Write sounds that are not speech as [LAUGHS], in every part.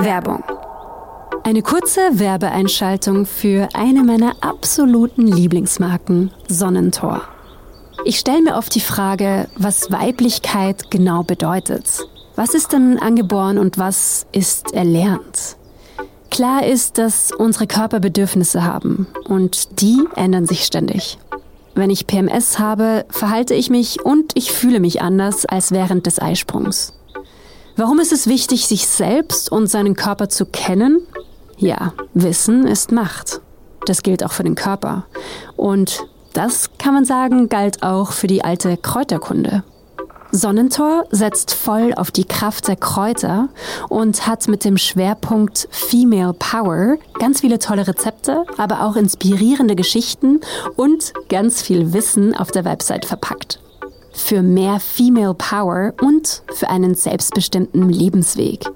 Werbung. Eine kurze Werbeeinschaltung für eine meiner absoluten Lieblingsmarken, Sonnentor. Ich stelle mir oft die Frage, was Weiblichkeit genau bedeutet. Was ist denn angeboren und was ist erlernt? Klar ist, dass unsere Körper Bedürfnisse haben und die ändern sich ständig. Wenn ich PMS habe, verhalte ich mich und ich fühle mich anders als während des Eisprungs. Warum ist es wichtig, sich selbst und seinen Körper zu kennen? Ja, Wissen ist Macht. Das gilt auch für den Körper. Und das kann man sagen, galt auch für die alte Kräuterkunde. Sonnentor setzt voll auf die Kraft der Kräuter und hat mit dem Schwerpunkt Female Power ganz viele tolle Rezepte, aber auch inspirierende Geschichten und ganz viel Wissen auf der Website verpackt. Für mehr Female Power und für einen selbstbestimmten Lebensweg.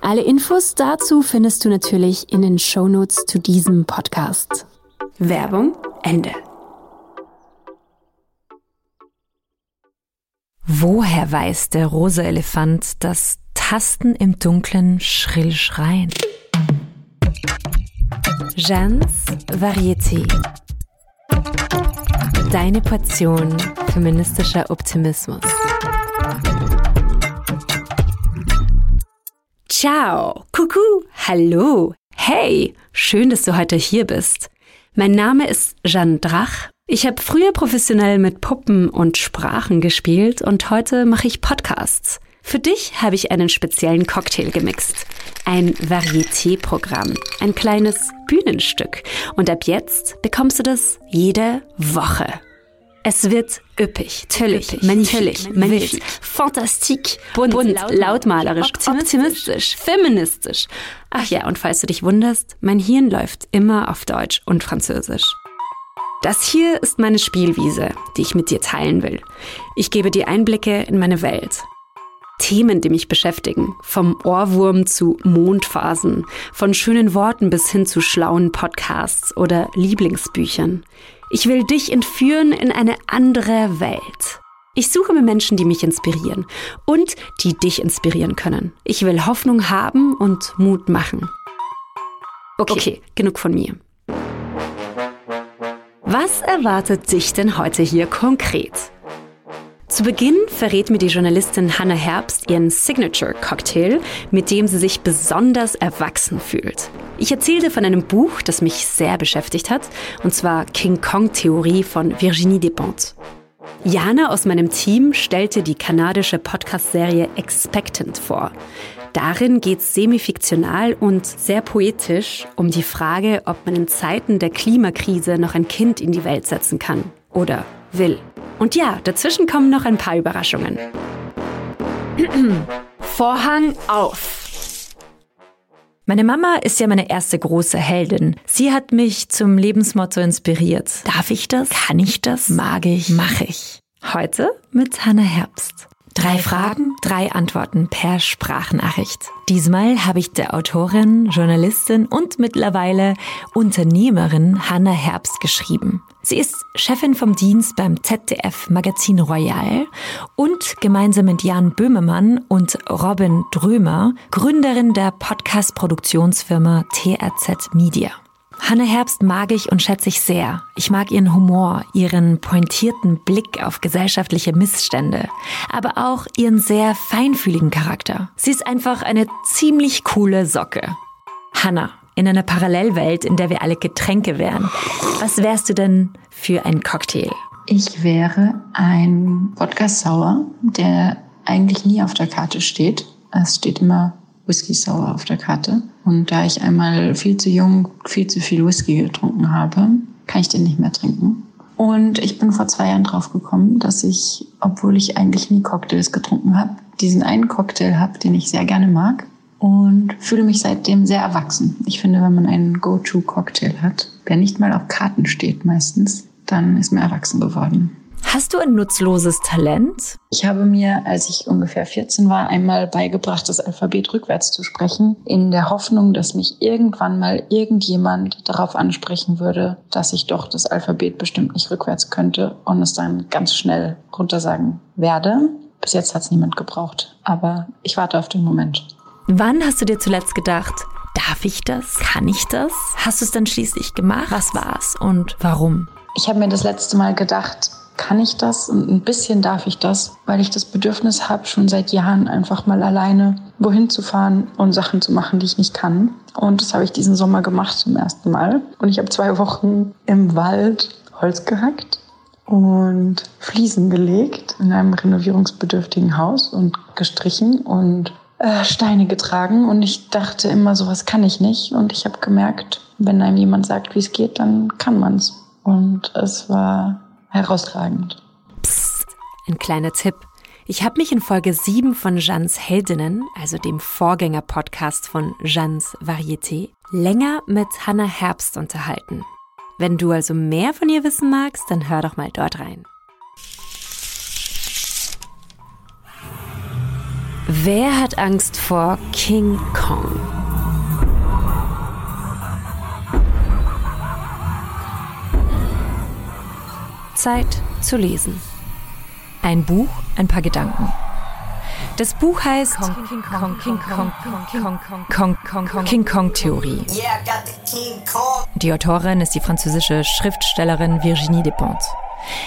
Alle Infos dazu findest du natürlich in den Shownotes zu diesem Podcast. Werbung Ende. Woher weiß der rosa Elefant, dass Tasten im Dunkeln schrill schreien? Jeannes Varieté. Deine Portion feministischer Optimismus. Ciao, Kuckuck, hallo, hey, schön, dass du heute hier bist. Mein Name ist Jeanne Drach ich habe früher professionell mit Puppen und Sprachen gespielt und heute mache ich Podcasts. Für dich habe ich einen speziellen Cocktail gemixt. Ein Varieté-Programm, ein kleines Bühnenstück. Und ab jetzt bekommst du das jede Woche. Es wird üppig, töllig, magnifique, magnifique, fantastique, bunt, bunt lautmalerisch, optimistisch, feministisch. Ach ja, und falls du dich wunderst, mein Hirn läuft immer auf Deutsch und Französisch. Das hier ist meine Spielwiese, die ich mit dir teilen will. Ich gebe dir Einblicke in meine Welt. Themen, die mich beschäftigen, vom Ohrwurm zu Mondphasen, von schönen Worten bis hin zu schlauen Podcasts oder Lieblingsbüchern. Ich will dich entführen in eine andere Welt. Ich suche mir Menschen, die mich inspirieren und die dich inspirieren können. Ich will Hoffnung haben und Mut machen. Okay, okay genug von mir. Was erwartet dich denn heute hier konkret? Zu Beginn verrät mir die Journalistin Hannah Herbst ihren Signature Cocktail, mit dem sie sich besonders erwachsen fühlt. Ich erzählte von einem Buch, das mich sehr beschäftigt hat, und zwar King Kong Theorie von Virginie Despentes. Jana aus meinem Team stellte die kanadische Podcast-Serie Expectant vor. Darin geht es semifiktional und sehr poetisch um die Frage, ob man in Zeiten der Klimakrise noch ein Kind in die Welt setzen kann oder will. Und ja, dazwischen kommen noch ein paar Überraschungen. [CLEARS THROAT] Vorhang auf! Meine Mama ist ja meine erste große Heldin. Sie hat mich zum Lebensmotto inspiriert. Darf ich das? Kann ich das? Mag ich? Mach ich. Heute mit Hannah Herbst. Drei Fragen, drei Antworten per Sprachnachricht. Diesmal habe ich der Autorin, Journalistin und mittlerweile Unternehmerin Hanna Herbst geschrieben. Sie ist Chefin vom Dienst beim ZDF Magazin Royal und gemeinsam mit Jan Böhmemann und Robin Drömer Gründerin der Podcast-Produktionsfirma TRZ Media. Hanne Herbst mag ich und schätze ich sehr. Ich mag ihren Humor, ihren pointierten Blick auf gesellschaftliche Missstände, aber auch ihren sehr feinfühligen Charakter. Sie ist einfach eine ziemlich coole Socke. Hanna, in einer Parallelwelt, in der wir alle Getränke wären, was wärst du denn für ein Cocktail? Ich wäre ein Wodka Sauer, der eigentlich nie auf der Karte steht. Es steht immer Whisky Sour auf der Karte. Und da ich einmal viel zu jung viel zu viel Whisky getrunken habe, kann ich den nicht mehr trinken. Und ich bin vor zwei Jahren drauf gekommen, dass ich, obwohl ich eigentlich nie Cocktails getrunken habe, diesen einen Cocktail habe, den ich sehr gerne mag und fühle mich seitdem sehr erwachsen. Ich finde, wenn man einen Go-To-Cocktail hat, der nicht mal auf Karten steht meistens, dann ist man erwachsen geworden. Hast du ein nutzloses Talent? Ich habe mir, als ich ungefähr 14 war, einmal beigebracht, das Alphabet rückwärts zu sprechen, in der Hoffnung, dass mich irgendwann mal irgendjemand darauf ansprechen würde, dass ich doch das Alphabet bestimmt nicht rückwärts könnte und es dann ganz schnell runtersagen werde. Bis jetzt hat es niemand gebraucht, aber ich warte auf den Moment. Wann hast du dir zuletzt gedacht, darf ich das? Kann ich das? Hast du es dann schließlich gemacht? Was war's und warum? Ich habe mir das letzte Mal gedacht, kann ich das und ein bisschen darf ich das, weil ich das Bedürfnis habe, schon seit Jahren einfach mal alleine wohin zu fahren und Sachen zu machen, die ich nicht kann. Und das habe ich diesen Sommer gemacht zum ersten Mal. Und ich habe zwei Wochen im Wald Holz gehackt und Fliesen gelegt in einem renovierungsbedürftigen Haus und gestrichen und äh, Steine getragen. Und ich dachte immer, sowas kann ich nicht. Und ich habe gemerkt, wenn einem jemand sagt, wie es geht, dann kann man's. Und es war herausragend. Psst, ein kleiner Tipp. Ich habe mich in Folge 7 von Jeannes Heldinnen, also dem Vorgänger-Podcast von Jeannes Varieté, länger mit Hannah Herbst unterhalten. Wenn du also mehr von ihr wissen magst, dann hör doch mal dort rein. Wer hat Angst vor King Kong? Zeit zu lesen. Ein Buch, ein paar Gedanken. Das Buch heißt King Kong Theorie. Die Autorin ist die französische Schriftstellerin Virginie Despentes.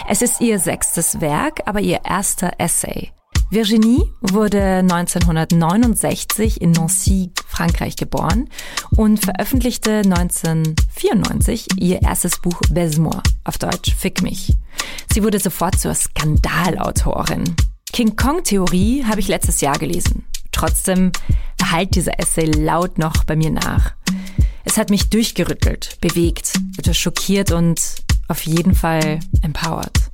Es ist ihr sechstes Werk, aber ihr erster Essay. Virginie wurde 1969 in Nancy, Frankreich geboren und veröffentlichte 1994 ihr erstes Buch Baise-moi, auf Deutsch Fick mich. Sie wurde sofort zur Skandalautorin. King Kong Theorie habe ich letztes Jahr gelesen. Trotzdem halt dieser Essay laut noch bei mir nach. Es hat mich durchgerüttelt, bewegt, etwas schockiert und auf jeden Fall empowered.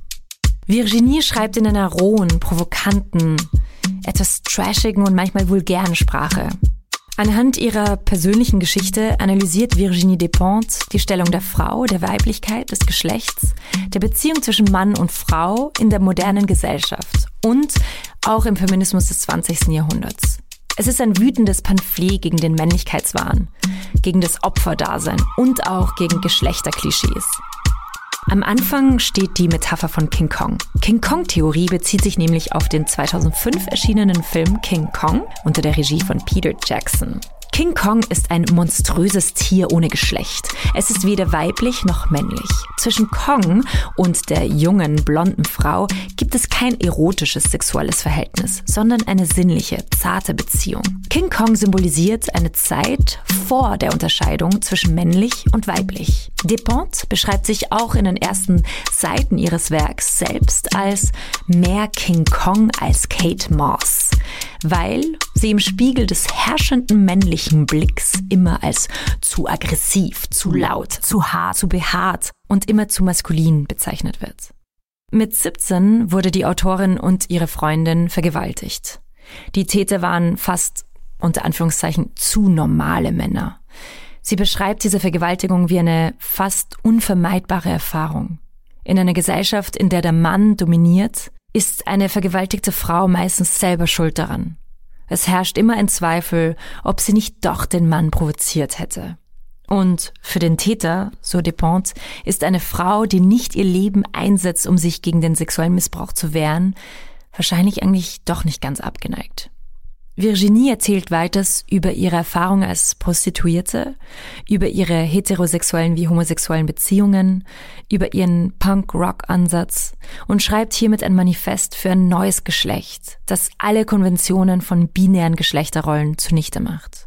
Virginie schreibt in einer rohen, provokanten, etwas trashigen und manchmal vulgären Sprache. Anhand ihrer persönlichen Geschichte analysiert Virginie Despentes die Stellung der Frau, der Weiblichkeit, des Geschlechts, der Beziehung zwischen Mann und Frau in der modernen Gesellschaft und auch im Feminismus des 20. Jahrhunderts. Es ist ein wütendes Pamphlet gegen den Männlichkeitswahn, gegen das Opferdasein und auch gegen Geschlechterklischees. Am Anfang steht die Metapher von King Kong. King Kong-Theorie bezieht sich nämlich auf den 2005 erschienenen Film King Kong unter der Regie von Peter Jackson. King Kong ist ein monströses Tier ohne Geschlecht. Es ist weder weiblich noch männlich. Zwischen Kong und der jungen, blonden Frau gibt es kein erotisches sexuelles Verhältnis, sondern eine sinnliche, zarte Beziehung. King Kong symbolisiert eine Zeit vor der Unterscheidung zwischen männlich und weiblich. Despentes beschreibt sich auch in den ersten Seiten ihres Werks selbst als mehr King Kong als Kate Moss, weil sie im Spiegel des herrschenden männlichen Blicks immer als zu aggressiv, zu laut, zu hart, zu behaart und immer zu maskulin bezeichnet wird. Mit 17 wurde die Autorin und ihre Freundin vergewaltigt. Die Täter waren fast unter Anführungszeichen zu normale Männer. Sie beschreibt diese Vergewaltigung wie eine fast unvermeidbare Erfahrung. In einer Gesellschaft, in der der Mann dominiert, ist eine vergewaltigte Frau meistens selber schuld daran. Es herrscht immer ein Zweifel, ob sie nicht doch den Mann provoziert hätte. Und für den Täter, so Despentes, ist eine Frau, die nicht ihr Leben einsetzt, um sich gegen den sexuellen Missbrauch zu wehren, wahrscheinlich eigentlich doch nicht ganz abgeneigt. Virginie erzählt weiters über ihre Erfahrung als Prostituierte, über ihre heterosexuellen wie homosexuellen Beziehungen, über ihren Punk-Rock-Ansatz und schreibt hiermit ein Manifest für ein neues Geschlecht, das alle Konventionen von binären Geschlechterrollen zunichte macht.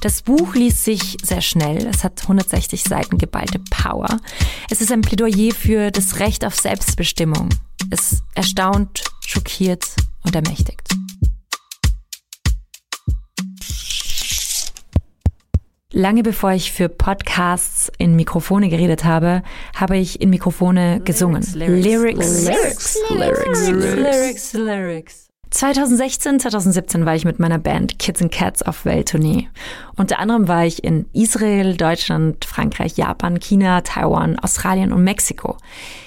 Das Buch liest sich sehr schnell. Es hat 160 Seiten geballte Power. Es ist ein Plädoyer für das Recht auf Selbstbestimmung. Es erstaunt, schockiert und ermächtigt. Lange bevor ich für Podcasts in Mikrofone geredet habe, habe ich in Mikrofone gesungen. Lyrics, Lyrics, Lyrics, Lyrics, Lyrics. 2016, 2017 war ich mit meiner Band Kids and Cats auf Welttournee. Unter anderem war ich in Israel, Deutschland, Frankreich, Japan, China, Taiwan, Australien und Mexiko.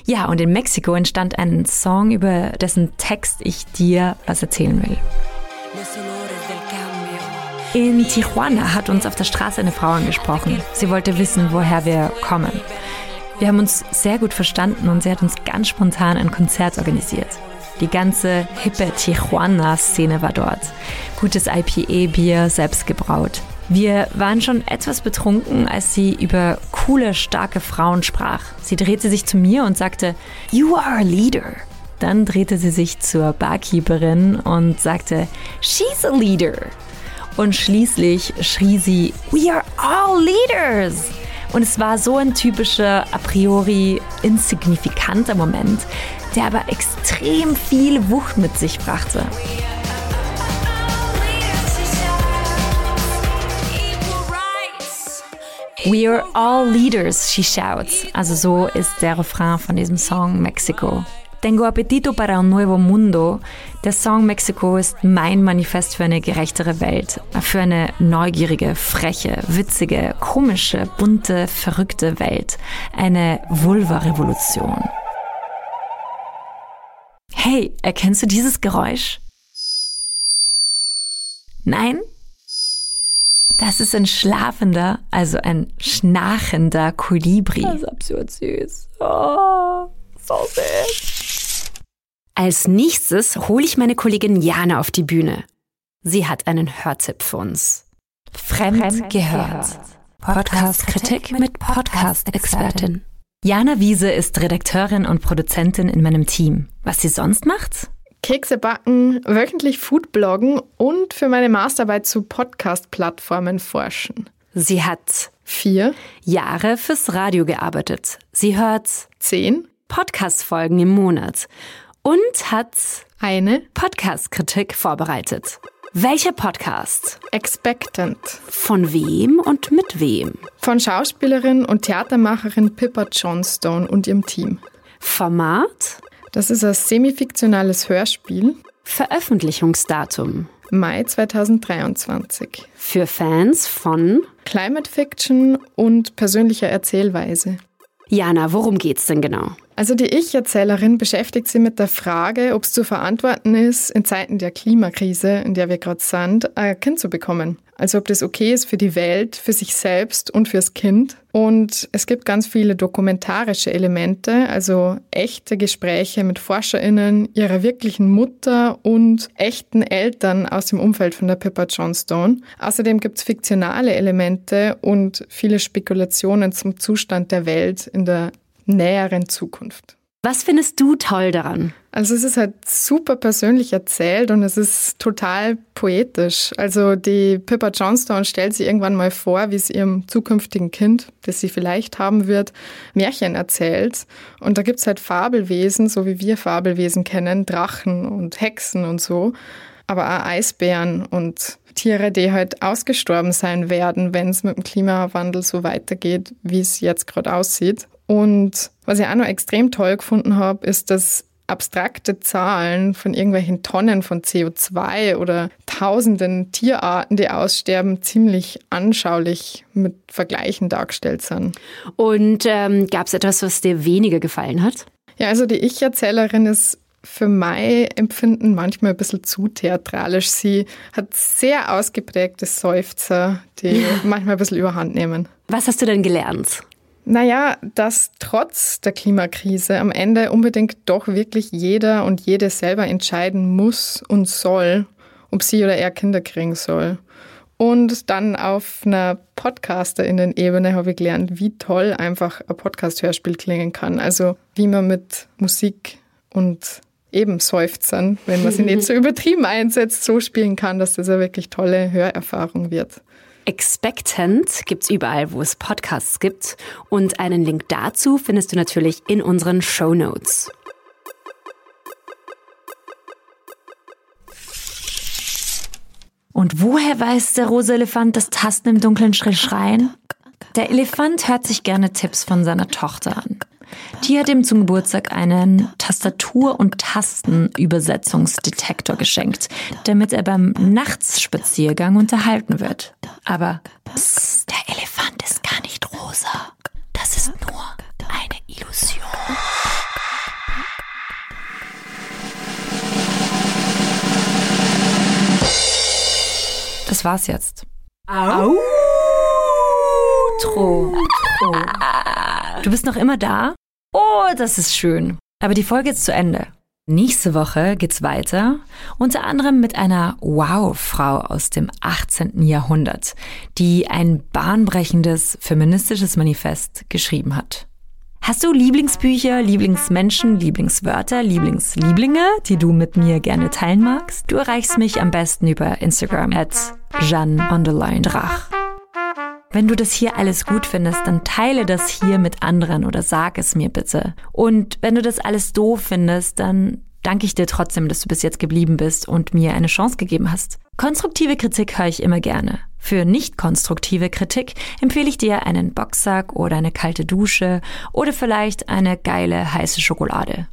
Ja, und in Mexiko entstand ein Song, über dessen Text ich dir was erzählen will. In Tijuana hat uns auf der Straße eine Frau angesprochen. Sie wollte wissen, woher wir kommen. Wir haben uns sehr gut verstanden und sie hat uns ganz spontan ein Konzert organisiert. Die ganze hippe Tijuana-Szene war dort. Gutes IPA-Bier, selbst gebraut. Wir waren schon etwas betrunken, als sie über coole, starke Frauen sprach. Sie drehte sich zu mir und sagte, You are a leader. Dann drehte sie sich zur Barkeeperin und sagte, She's a leader. Und schließlich schrie sie, We are all leaders. Und es war so ein typischer, a priori insignifikanter Moment, der aber extrem viel Wucht mit sich brachte. We are all leaders, she shouts. Also so ist der Refrain von diesem Song Mexico. Tengo apetito para un nuevo mundo. Der Song Mexico ist mein Manifest für eine gerechtere Welt. Für eine neugierige, freche, witzige, komische, bunte, verrückte Welt. Eine Vulva-Revolution. Hey, erkennst du dieses Geräusch? Nein? Das ist ein schlafender, also ein schnarchender Kolibri. Das ist absurd süß. Oh, so süß. Als nächstes hole ich meine Kollegin Jana auf die Bühne. Sie hat einen Hörtipp für uns. Fremd, Fremd gehört. gehört. Podcast-Kritik mit Podcast-Expertin. Jana Wiese ist Redakteurin und Produzentin in meinem Team. Was sie sonst macht? Kekse backen, wöchentlich Foodbloggen und für meine Masterarbeit zu Podcast-Plattformen forschen. Sie hat vier Jahre fürs Radio gearbeitet. Sie hört zehn Podcast-Folgen im Monat und hat eine Podcast-Kritik vorbereitet. Welcher Podcast? Expectant. Von wem und mit wem? Von Schauspielerin und Theatermacherin Pippa Johnstone und ihrem Team. Format? Das ist ein semifiktionales Hörspiel. Veröffentlichungsdatum? Mai 2023. Für Fans von Climate Fiction und persönlicher Erzählweise. Jana, worum geht's denn genau? Also die Ich-Erzählerin beschäftigt sich mit der Frage, ob es zu verantworten ist, in Zeiten der Klimakrise, in der wir gerade sind, ein Kind zu bekommen. Also ob das okay ist für die Welt, für sich selbst und fürs Kind. Und es gibt ganz viele dokumentarische Elemente, also echte Gespräche mit Forscherinnen, ihrer wirklichen Mutter und echten Eltern aus dem Umfeld von der Pippa Johnstone. Außerdem gibt es fiktionale Elemente und viele Spekulationen zum Zustand der Welt in der näheren Zukunft. Was findest du toll daran? Also es ist halt super persönlich erzählt und es ist total poetisch. Also die Pippa Johnstone stellt sich irgendwann mal vor, wie sie ihrem zukünftigen Kind, das sie vielleicht haben wird, Märchen erzählt. Und da gibt es halt Fabelwesen, so wie wir Fabelwesen kennen, Drachen und Hexen und so, aber auch Eisbären und Tiere, die halt ausgestorben sein werden, wenn es mit dem Klimawandel so weitergeht, wie es jetzt gerade aussieht. Und was ich auch noch extrem toll gefunden habe, ist, dass abstrakte Zahlen von irgendwelchen Tonnen von CO2 oder tausenden Tierarten, die aussterben, ziemlich anschaulich mit Vergleichen dargestellt sind. Und ähm, gab es etwas, was dir weniger gefallen hat? Ja, also die Ich-Erzählerin ist für mein Empfinden manchmal ein bisschen zu theatralisch. Sie hat sehr ausgeprägte Seufzer, die [LAUGHS] manchmal ein bisschen überhand nehmen. Was hast du denn gelernt? Naja, dass trotz der Klimakrise am Ende unbedingt doch wirklich jeder und jede selber entscheiden muss und soll, ob sie oder er Kinder kriegen soll. Und dann auf einer Podcaster-Ebene habe ich gelernt, wie toll einfach ein Podcast-Hörspiel klingen kann. Also wie man mit Musik und eben Seufzern, wenn man sie nicht so [LAUGHS] übertrieben einsetzt, so spielen kann, dass das eine wirklich tolle Hörerfahrung wird. Expectant gibt's überall, wo es Podcasts gibt. Und einen Link dazu findest du natürlich in unseren Show Notes. Und woher weiß der rosa Elefant das Tasten im dunklen Schrill schreien? Der Elefant hört sich gerne Tipps von seiner Tochter an. Die hat ihm zum Geburtstag einen Tastatur- und Tastenübersetzungsdetektor geschenkt, damit er beim Nachtsspaziergang unterhalten wird. Aber psst, der Elefant ist gar nicht rosa. Das ist nur eine Illusion. Das war's jetzt. Outro. Du bist noch immer da? Oh, das ist schön. Aber die Folge ist zu Ende. Nächste Woche geht's weiter, unter anderem mit einer Wow-Frau aus dem 18. Jahrhundert, die ein bahnbrechendes feministisches Manifest geschrieben hat. Hast du Lieblingsbücher, Lieblingsmenschen, Lieblingswörter, Lieblingslieblinge, die du mit mir gerne teilen magst? Du erreichst mich am besten über Instagram at Jeanne Drach. Wenn du das hier alles gut findest, dann teile das hier mit anderen oder sag es mir bitte. Und wenn du das alles doof findest, dann danke ich dir trotzdem, dass du bis jetzt geblieben bist und mir eine Chance gegeben hast. Konstruktive Kritik höre ich immer gerne. Für nicht konstruktive Kritik empfehle ich dir einen Boxsack oder eine kalte Dusche oder vielleicht eine geile heiße Schokolade.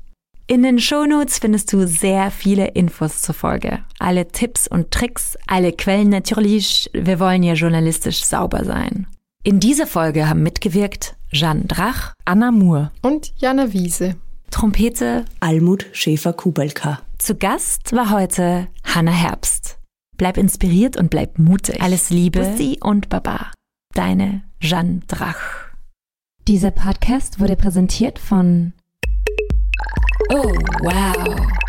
In den Shownotes findest du sehr viele Infos zur Folge. Alle Tipps und Tricks, alle Quellen natürlich. Wir wollen ja journalistisch sauber sein. In dieser Folge haben mitgewirkt Jeanne Drach, Anna Moore und Jana Wiese. Trompete Almut Schäfer-Kubelka. Zu Gast war heute Hanna Herbst. Bleib inspiriert und bleib mutig. Alles Liebe, Bussi und Baba. Deine Jeanne Drach. Dieser Podcast wurde präsentiert von Oh, wow.